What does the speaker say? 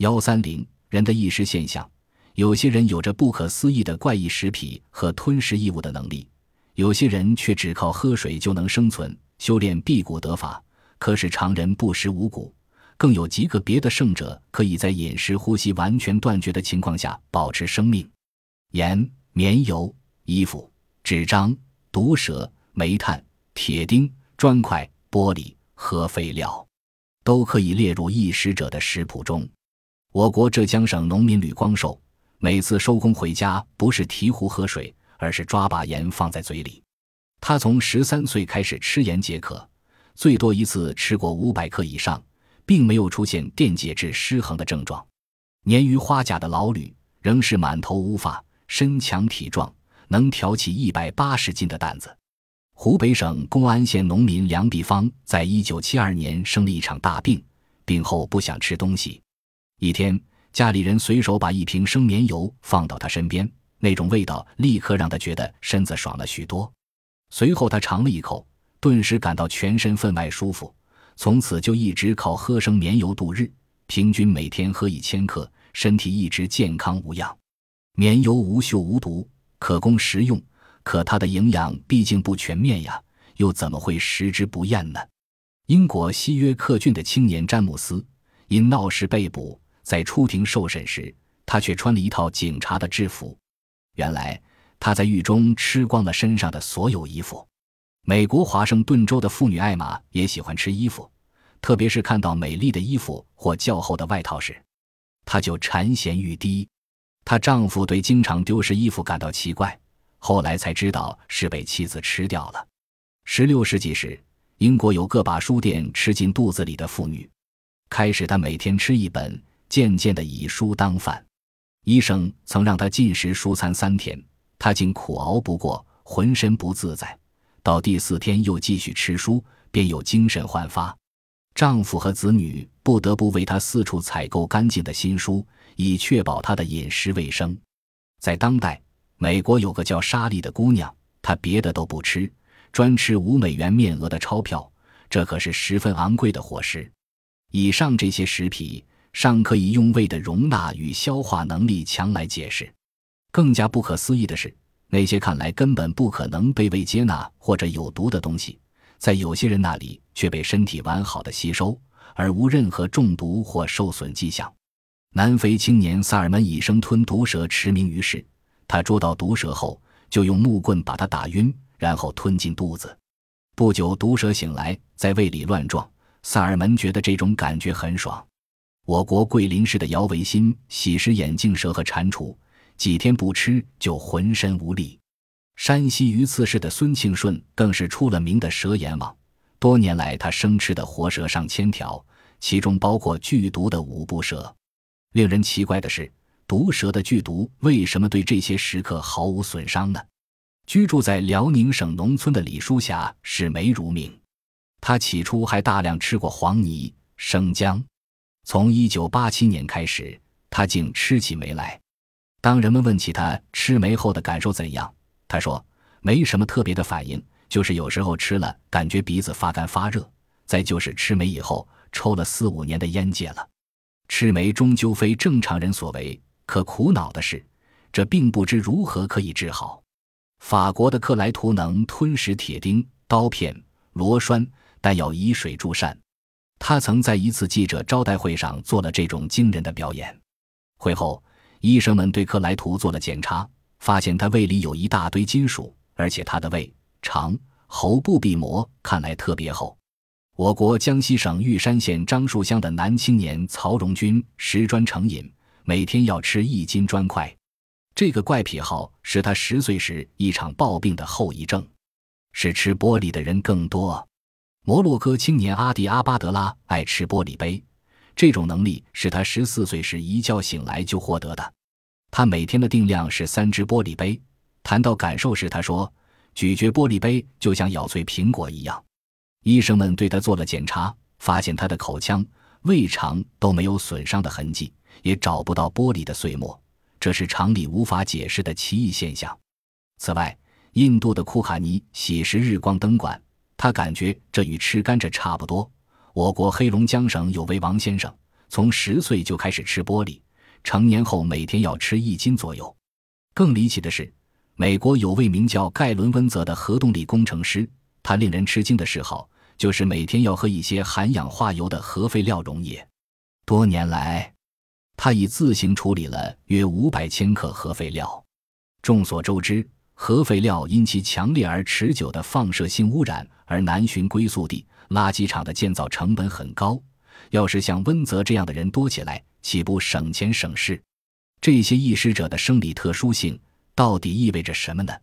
幺三零人的意识现象，有些人有着不可思议的怪异食癖和吞食异物的能力，有些人却只靠喝水就能生存，修炼辟谷得法，可使常人不食五谷。更有极个别的圣者，可以在饮食、呼吸完全断绝的情况下保持生命。盐、棉油、衣服、纸张、毒蛇、煤炭、铁钉、砖块、玻璃和废料，都可以列入异食者的食谱中。我国浙江省农民吕光寿，每次收工回家，不是提壶喝水，而是抓把盐放在嘴里。他从十三岁开始吃盐解渴，最多一次吃过五百克以上。并没有出现电解质失衡的症状。年逾花甲的老吕仍是满头乌发、身强体壮，能挑起一百八十斤的担子。湖北省公安县农民梁碧芳在一九七二年生了一场大病，病后不想吃东西。一天，家里人随手把一瓶生棉油放到他身边，那种味道立刻让他觉得身子爽了许多。随后，他尝了一口，顿时感到全身分外舒服。从此就一直靠喝生棉油度日，平均每天喝一千克，身体一直健康无恙。棉油无嗅无毒，可供食用，可它的营养毕竟不全面呀，又怎么会食之不厌呢？英国西约克郡的青年詹姆斯因闹事被捕，在出庭受审时，他却穿了一套警察的制服。原来他在狱中吃光了身上的所有衣服。美国华盛顿州的妇女艾玛也喜欢吃衣服，特别是看到美丽的衣服或较厚的外套时，她就馋涎欲滴。她丈夫对经常丢失衣服感到奇怪，后来才知道是被妻子吃掉了。十六世纪时，英国有个把书店吃进肚子里的妇女，开始她每天吃一本，渐渐的以书当饭。医生曾让她禁食蔬餐三天，她竟苦熬不过，浑身不自在。到第四天又继续吃书，便有精神焕发。丈夫和子女不得不为她四处采购干净的新书，以确保她的饮食卫生。在当代，美国有个叫莎莉的姑娘，她别的都不吃，专吃五美元面额的钞票，这可是十分昂贵的伙食。以上这些食品尚可以用胃的容纳与消化能力强来解释。更加不可思议的是。那些看来根本不可能被胃接纳或者有毒的东西，在有些人那里却被身体完好的吸收，而无任何中毒或受损迹象。南非青年萨尔门以生吞毒蛇驰名于世。他捉到毒蛇后，就用木棍把它打晕，然后吞进肚子。不久，毒蛇醒来，在胃里乱撞。萨尔门觉得这种感觉很爽。我国桂林市的姚维新喜食眼镜蛇和蟾蜍。几天不吃就浑身无力。山西榆次市的孙庆顺更是出了名的蛇阎王。多年来，他生吃的活蛇上千条，其中包括剧毒的五步蛇。令人奇怪的是，毒蛇的剧毒为什么对这些食客毫无损伤呢？居住在辽宁省农村的李书霞视梅如命，他起初还大量吃过黄泥、生姜，从一九八七年开始，他竟吃起梅来。当人们问起他吃梅后的感受怎样，他说没什么特别的反应，就是有时候吃了感觉鼻子发干发热，再就是吃梅以后抽了四五年的烟戒了。吃梅终究非正常人所为，可苦恼的是，这并不知如何可以治好。法国的克莱图能吞食铁钉、刀片、螺栓，但要以水助膳。他曾在一次记者招待会上做了这种惊人的表演。会后。医生们对克莱图做了检查，发现他胃里有一大堆金属，而且他的胃、肠、喉部壁膜看来特别厚。我国江西省玉山县樟树乡的男青年曹荣军食砖成瘾，每天要吃一斤砖块。这个怪癖好是他十岁时一场暴病的后遗症。是吃玻璃的人更多。摩洛哥青年阿迪阿巴德拉爱吃玻璃杯。这种能力是他十四岁时一觉醒来就获得的。他每天的定量是三只玻璃杯。谈到感受时，他说：“咀嚼玻璃杯就像咬碎苹果一样。”医生们对他做了检查，发现他的口腔、胃肠都没有损伤的痕迹，也找不到玻璃的碎末，这是常理无法解释的奇异现象。此外，印度的库卡尼喜食日光灯管，他感觉这与吃甘蔗差不多。我国黑龙江省有位王先生，从十岁就开始吃玻璃，成年后每天要吃一斤左右。更离奇的是，美国有位名叫盖伦·温泽的核动力工程师，他令人吃惊的嗜好就是每天要喝一些含氧化铀的核废料溶液。多年来，他已自行处理了约五百千克核废料。众所周知，核废料因其强烈而持久的放射性污染而难寻归宿地，垃圾场的建造成本很高。要是像温泽这样的人多起来，岂不省钱省事？这些意识者的生理特殊性到底意味着什么呢？